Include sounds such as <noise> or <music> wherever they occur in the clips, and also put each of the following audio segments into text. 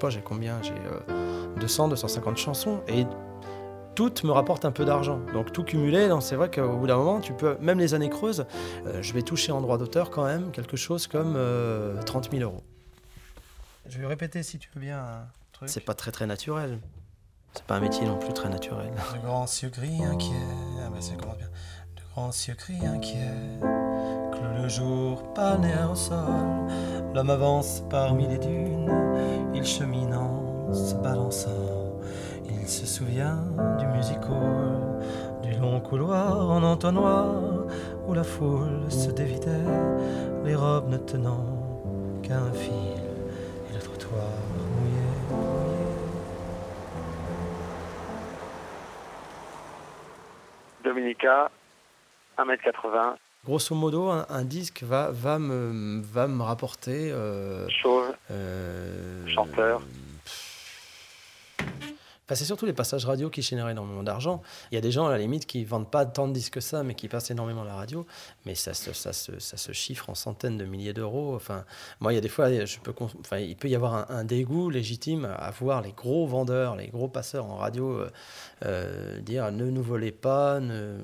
Moi, j'ai combien? J'ai 200, 250 chansons et toutes me rapportent un peu d'argent. Donc tout cumulé, c'est vrai qu'au bout d'un moment, tu peux, même les années creuses, euh, je vais toucher en droit d'auteur quand même quelque chose comme 30 000 euros. Je vais répéter si tu veux bien un truc. C'est pas très très naturel. C'est pas un métier non plus très naturel. <laughs> De grands cieux gris inquiets, ah bah ça commence bien. De grands cieux gris inquiets, que le jour pané au sol. L'homme avance parmi les dunes, il chemine balançant. Il se souvient du musical, du long couloir en entonnoir, où la foule se dévidait, les robes ne tenant qu'un fil, et le trottoir Dominica, 1m80. Grosso modo, un, disque va, va, me, va me rapporter. Euh, Chauve. Euh, chanteur c'est surtout les passages radio qui génèrent énormément d'argent. Il y a des gens, à la limite, qui vendent pas tant de disques que ça, mais qui passent énormément la radio. Mais ça se, ça ça se chiffre en centaines de milliers d'euros. Enfin, moi, il y a des fois, je peux, enfin, il peut y avoir un, dégoût légitime à voir les gros vendeurs, les gros passeurs en radio euh, euh, dire ne nous volez pas, ne...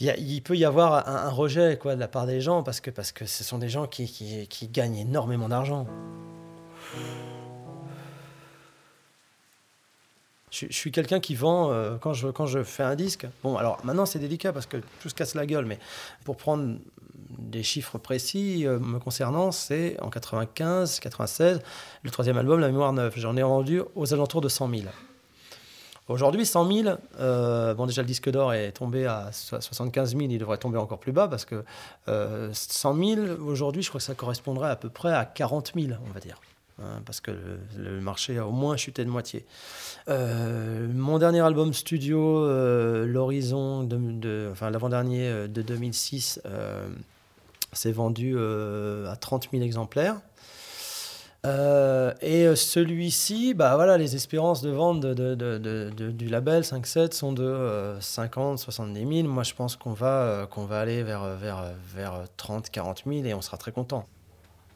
Il, peut y avoir un, rejet quoi, de la part des gens parce que, parce que ce sont des gens qui, qui, qui gagnent énormément d'argent. Je, suis quelqu'un qui vend euh, quand, je, fais un disque. Bon, alors maintenant c'est délicat parce que tout se casse la gueule, mais pour prendre des chiffres précis euh, me concernant, c'est en 95, 96, le troisième album, La Mémoire Neuve. J'en ai vendu aux alentours de 100 000. Aujourd'hui, 100 000, euh, bon déjà le disque d'or est tombé à 75 000, il devrait tomber encore plus bas parce que 100 000, aujourd'hui, je crois que ça correspondrait à peu près à 40 000, on va dire. Hein, parce que le, marché a au moins chuté de moitié. Euh, mon dernier album studio, euh, L'Horizon, de, enfin l'avant-dernier euh, de 2006, s'est vendu à 30 000 exemplaires. et celui-ci, bah voilà, les espérances de vente de, du label 5-7 sont de 50, 70 000. Moi, je pense qu'on va, qu'on va aller vers, vers, vers 30, 40 000 et on sera très content.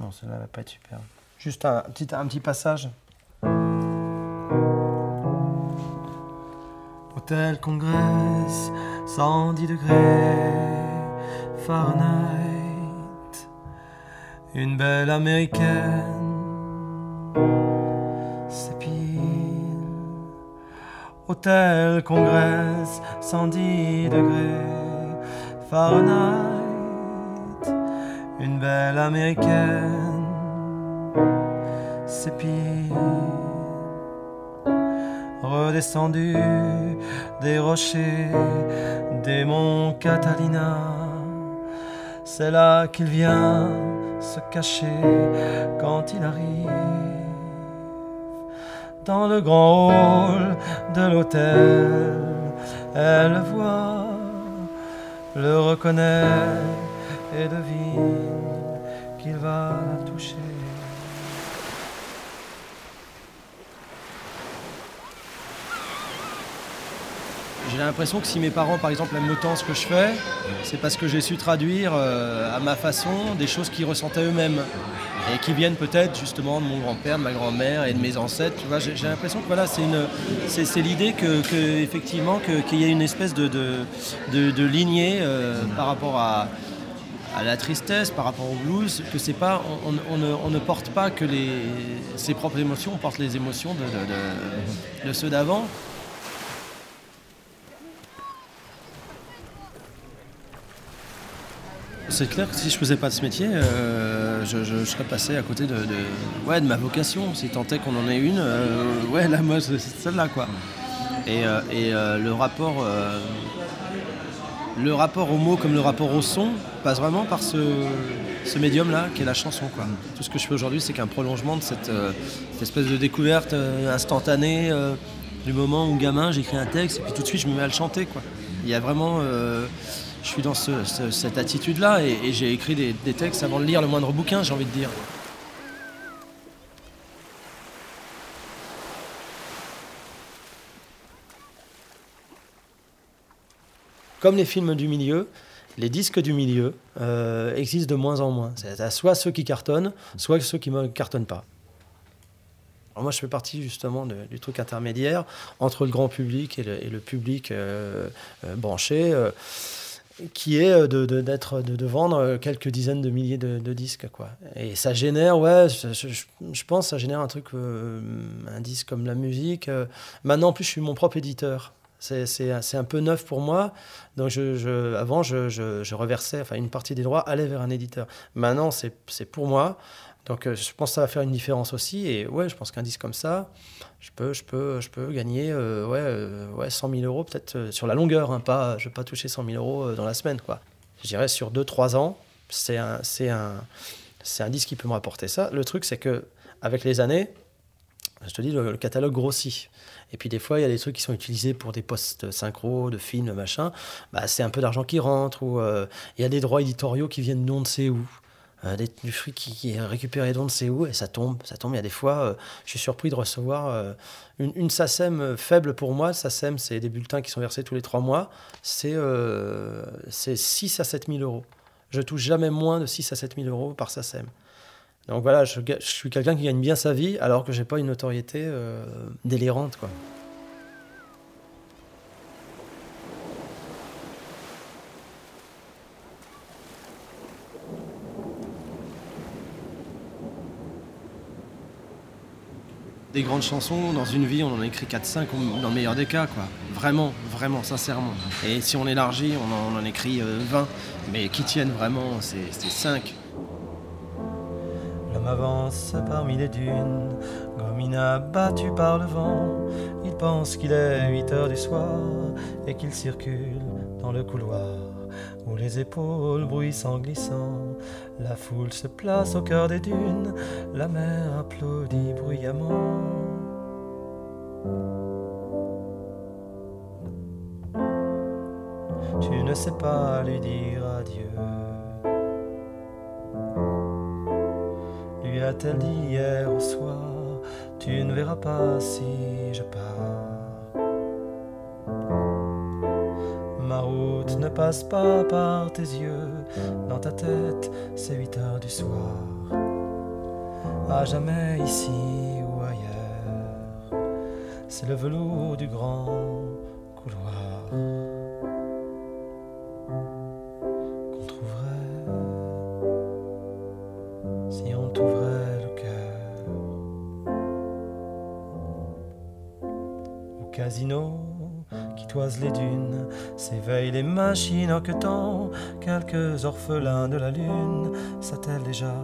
Non, cela va pas être super. Juste un petit, un petit passage. Hôtel Congrès, 110 degrés Fahrenheit. Une belle américaine, c'est pile. Hôtel Congrès, 110 degrés Fahrenheit. Une belle américaine redescendu des rochers des monts Catalina. C'est là qu'il vient se cacher quand il arrive dans le grand hall de l'hôtel. Elle le voit, le reconnaît et devine qu'il va la toucher. J'ai l'impression que si mes parents, par exemple, aiment autant ce que je fais, c'est parce que j'ai su traduire euh, à ma façon des choses qu'ils ressentaient eux-mêmes et qui viennent peut-être justement de mon grand-père, de ma grand-mère et de mes ancêtres. Tu vois, j'ai, l'impression que voilà, c'est l'idée que, effectivement, qu'il y ait une espèce de, lignée euh, par rapport à, la tristesse, par rapport au blues, que c'est pas, on, ne, porte pas que ses propres émotions, on porte les émotions de ceux d'avant. C'est clair que si je faisais pas de ce métier, euh, je, serais passé à côté de, ouais, de ma vocation. Si tant est qu'on en ait une, euh, ouais, là, moi, c'est celle-là, quoi. Et, euh, le rapport, le rapport au mot comme le rapport au son passe vraiment par ce, médium-là, qui est la chanson, quoi. Tout ce que je fais aujourd'hui, c'est qu'un prolongement de cette, espèce de découverte instantanée du moment où gamin, j'écris un texte et puis tout de suite, je me mets à le chanter, quoi. Il y a vraiment je suis dans cette attitude-là et, j'ai écrit des, textes avant de lire le moindre bouquin, j'ai envie de dire. Comme les films du milieu, les disques du milieu euh, existent de moins en moins. C'est soit ceux qui cartonnent, soit ceux qui ne cartonnent pas. moi, je fais partie justement du truc intermédiaire entre le grand public et le, public euh, euh, branché, qui est de, de, vendre quelques dizaines de milliers de, disques. Quoi. Et ça génère, ouais, je, pense, ça génère un truc, un disque comme la musique. Maintenant, en plus, je suis mon propre éditeur. C'est un peu neuf pour moi. Donc, je, avant, je, reversais, enfin, une partie des droits allait vers un éditeur. Maintenant, c'est pour moi. Donc euh, je pense que ça va faire une différence aussi. Et ouais, je pense qu'un disque comme ça, je peux, je peux, je peux gagner euh, ouais, euh, ouais, 100 000 euros peut-être sur la longueur. Hein, pas, je ne vais pas toucher 100 000 euros dans la semaine. Quoi. Je dirais sur 2-3 ans, c'est un, un, un disque qui peut me rapporter ça. Le truc, c'est que avec les années, je te dis, le, catalogue grossit. Et puis des fois, il y a des trucs qui sont utilisés pour des postes synchro, de films, machin. Bah, c'est un peu d'argent qui rentre. Ou il y a des droits éditoriaux qui viennent non de sait où. Euh, du fruit qui, est récupéré d'on ne sait où et ça tombe. Ça tombe. Il y a des fois, euh, je suis surpris de recevoir euh, une, une, SACEM faible pour moi. SACEM, c'est des bulletins qui sont versés tous les trois mois. C'est 6 à 7 000 euros. Je touche jamais moins de 6 à 7 000 euros par SACEM. Donc voilà, je, je suis quelqu'un qui gagne bien sa vie alors que j'ai pas une notoriété délirante. Quoi. Des grandes chansons, dans une vie, on en écrit 4-5 dans le meilleur des cas, quoi. Vraiment, vraiment, sincèrement. Et si on élargit, on en, écrit 20, euh, mais qui tiennent vraiment, c'est 5. L'homme avance parmi les dunes, gomina battu par le vent. Il pense qu'il est 8 heures du soir et qu'il circule dans le couloir où les épaules bruissent en glissant. La foule se place au cœur des dunes, la mer applaudit bruyamment. Tu ne sais pas lui dire adieu. Lui a-t-elle dit hier au soir, tu ne verras pas si je pars? Ne passe pas par tes yeux, dans ta tête, c'est 8 heures du soir. À jamais ici ou ailleurs, c'est le velours du grand couloir les dunes, s'éveillent les machines que tant quelques orphelins de la lune s'attellent déjà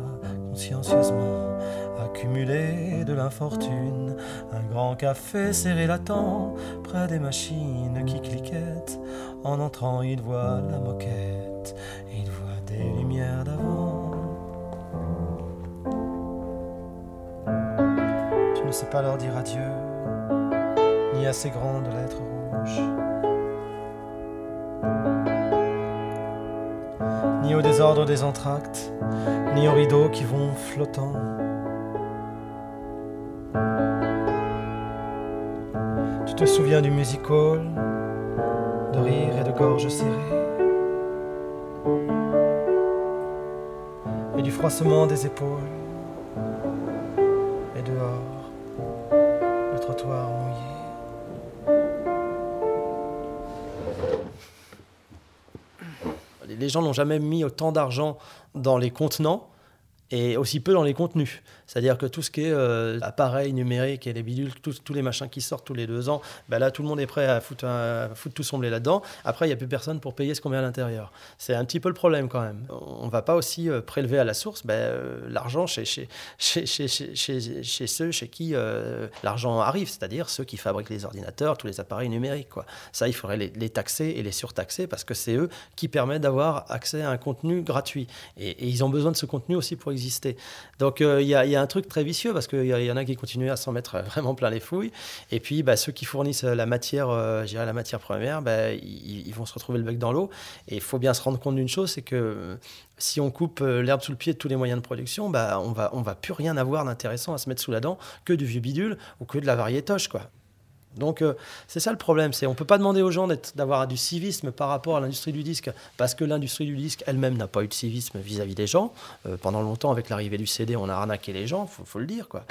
consciencieusement accumuler de l'infortune. Un grand café serré latent près des machines qui cliquettent. En entrant, il voit la moquette, il voit des lumières d'avant. Tu ne sais pas leur dire adieu, ni à ces grandes lettres ni au désordre des entr'actes, ni aux rideaux qui vont flottant. Tu te souviens du music hall, de rire et de gorge serrée, et du froissement des épaules, les gens n'ont jamais mis autant d'argent dans les contenants et aussi peu dans les contenus. C'est-à-dire que tout ce qui est euh, appareil numérique et les bidules, tous, les machins qui sortent tous les deux ans, ben là, tout le monde est prêt à foutre, tout son blé là-dedans. Après, il n'y a plus personne pour payer ce qu'on met à l'intérieur. C'est un petit peu le problème quand même. On ne va pas aussi euh, prélever à la source ben, euh, l'argent chez, chez, chez, chez, ceux chez qui l'argent arrive, c'est-à-dire ceux qui fabriquent les ordinateurs, tous les appareils numériques. Ça, il faudrait les, taxer et les surtaxer parce que c'est eux qui permettent d'avoir accès à un contenu gratuit. Et, ils ont besoin de ce contenu aussi pour exister. Donc, il y a un truc très vicieux parce qu'il y, en a qui continuent à s'en mettre vraiment plein les fouilles. Et puis, bah, ceux qui fournissent la matière, euh, la matière première, bah, ils, vont se retrouver le bec dans l'eau. Et il faut bien se rendre compte d'une chose, c'est que euh, si on coupe euh, l'herbe sous le pied de tous les moyens de production, bah, on va, on va plus rien avoir d'intéressant à se mettre sous la dent que du vieux bidule ou que de la variétoche, quoi. Donc euh, c'est ça le problème, c'est on peut pas demander aux gens d'avoir du civisme par rapport à l'industrie du disque parce que l'industrie du disque elle-même n'a pas eu de civisme vis-à-vis des gens. Euh, pendant longtemps avec l'arrivée du CD, on a arnaqué les gens, faut, faut le dire quoi.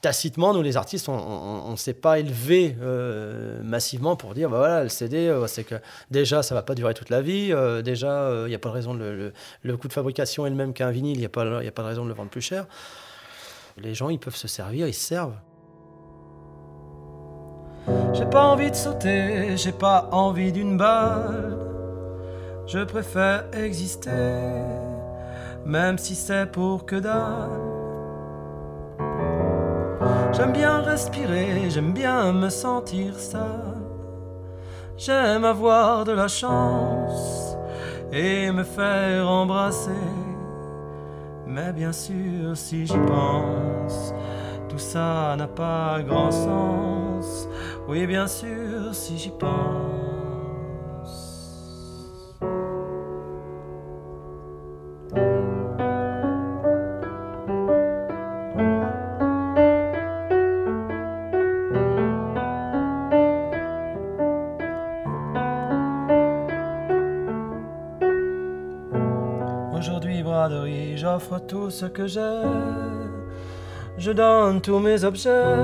tacitement, nous les artistes, on ne s'est pas élevé euh, massivement pour dire, bah voilà, le CD, c'est que déjà, ça va pas durer toute la vie, déjà, il a pas de raison, le, coût de fabrication est le même qu'un vinyle, il n'y a, pas, a pas de raison de le vendre plus cher. Les gens, ils peuvent se servir, ils se servent. J'ai pas envie de sauter, j'ai pas envie d'une balle, je préfère exister, même si c'est pour que dalle. J'aime bien respirer, j'aime bien me sentir seul. J'aime avoir de la chance et me faire embrasser. Mais bien sûr, si j'y pense, tout ça n'a pas grand sens. Oui, bien sûr, si j'y pense. j'offre tout ce que j'ai. Je donne tous mes objets,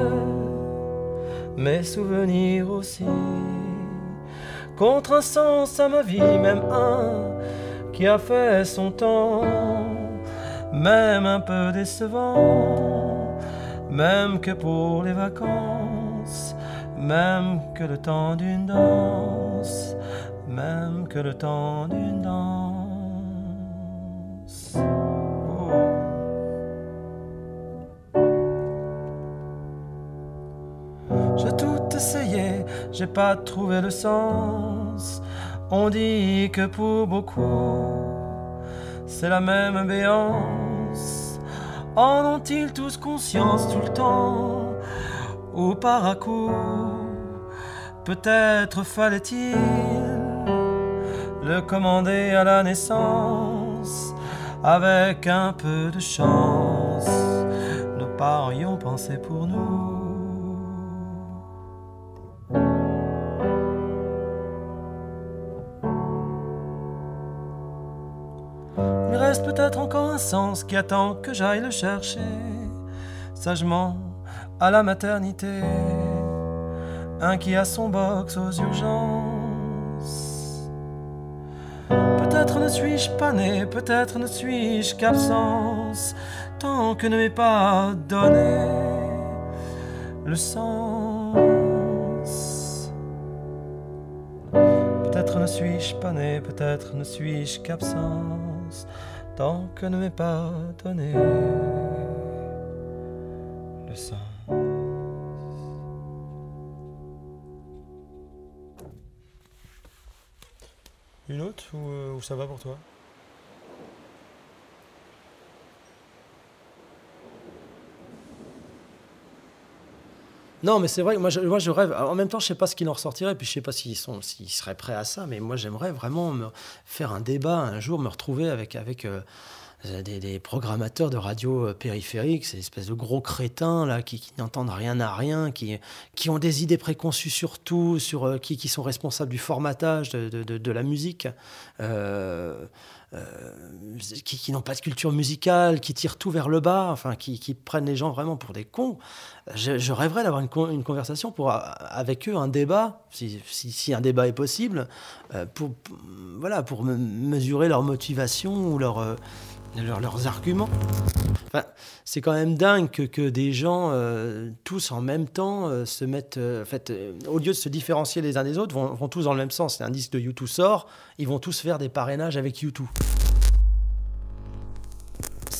mes souvenirs aussi. Contre un sens à ma vie, même un qui a fait son temps, même un peu décevant, même que pour les vacances, même que le temps d'une danse, même que le temps d'une danse. Pas trouvé le sens. On dit que pour beaucoup, c'est la même béance. En ont-ils tous conscience tout le temps? Ou par à coup Peut-être fallait-il le commander à la naissance? Avec un peu de chance, y ont pensé pour nous. Peut-être encore un sens qui attend que j'aille le chercher sagement à la maternité. Un qui a son box aux urgences. Peut-être ne suis-je pas né, peut-être ne suis-je qu'absence, tant que ne m'est pas donné le sens. Peut-être ne suis-je pas né, peut-être ne suis-je qu'absence tant que ne m'est pas donné le sang. Une autre ou, euh, ou ça va pour toi? Non, mais c'est vrai, moi je, moi je rêve. En même temps, je sais pas ce qu'il en ressortirait, puis je sais pas s'ils s'ils seraient prêts à ça, mais moi j'aimerais vraiment me faire un débat un jour, me retrouver avec avec euh, des, programmateurs de radio euh, périphériques, ces espèces de gros crétins là qui, n'entendent rien à rien, qui qui ont des idées préconçues sur tout, sur euh, qui, qui sont responsables du formatage de, de, la musique. Qui, n'ont pas de culture musicale, qui tirent tout vers le bas, enfin, qui, prennent les gens vraiment pour des cons. Je, rêverais d'avoir une, conversation pour, avec eux, un débat, si, un débat est possible, euh, pour, voilà, pour mesurer leur motivation ou leur, euh, leurs arguments. C'est quand même dingue que, que des gens, euh, tous en même temps, euh, se mettent. Euh, en fait, au lieu de se différencier les uns des autres, vont, vont tous dans le même sens. Un disque de U2 sort, ils vont tous faire des parrainages avec U2.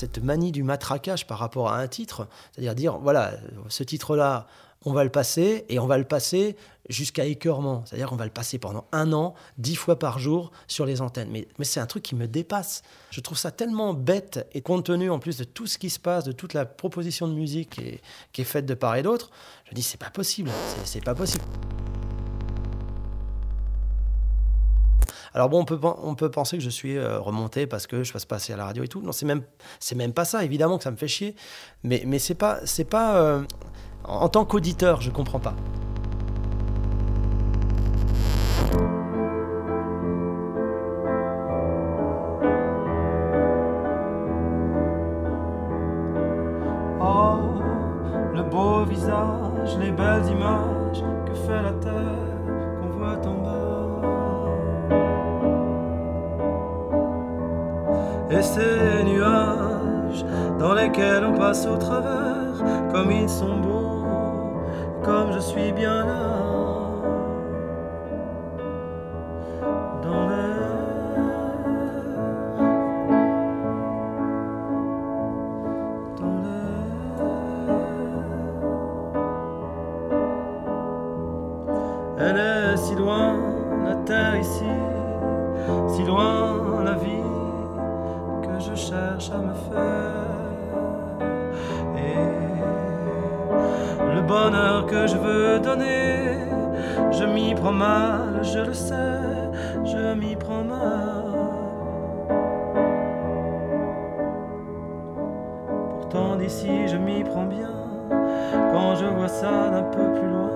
Cette manie du matraquage par rapport à un titre, c'est-à-dire dire, voilà, ce titre-là, on va le passer et on va le passer jusqu'à écœurement. C'est-à-dire qu'on va le passer pendant un an, dix fois par jour sur les antennes. Mais, mais c'est un truc qui me dépasse. Je trouve ça tellement bête et compte tenu en plus de tout ce qui se passe, de toute la proposition de musique qui est, qui est faite de part et d'autre. Je dis, c'est pas possible. C'est pas possible. Alors bon, on peut, on peut penser que je suis euh, remonté parce que je fasse passer à la radio et tout. Non, c'est même, c'est même pas ça. Évidemment que ça me fait chier. Mais, mais c'est pas, c'est pas, euh, en tant qu'auditeur, je comprends pas. Et ces nuages dans lesquels on passe au travers, comme ils sont beaux, comme je suis bien là. Et le bonheur que je veux donner, je m'y prends mal, je le sais, je m'y prends mal. Pourtant d'ici, je m'y prends bien quand je vois ça d'un peu plus loin.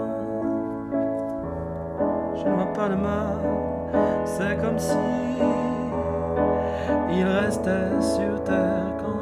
Je ne vois pas le mal, c'est comme si il restait sur terre.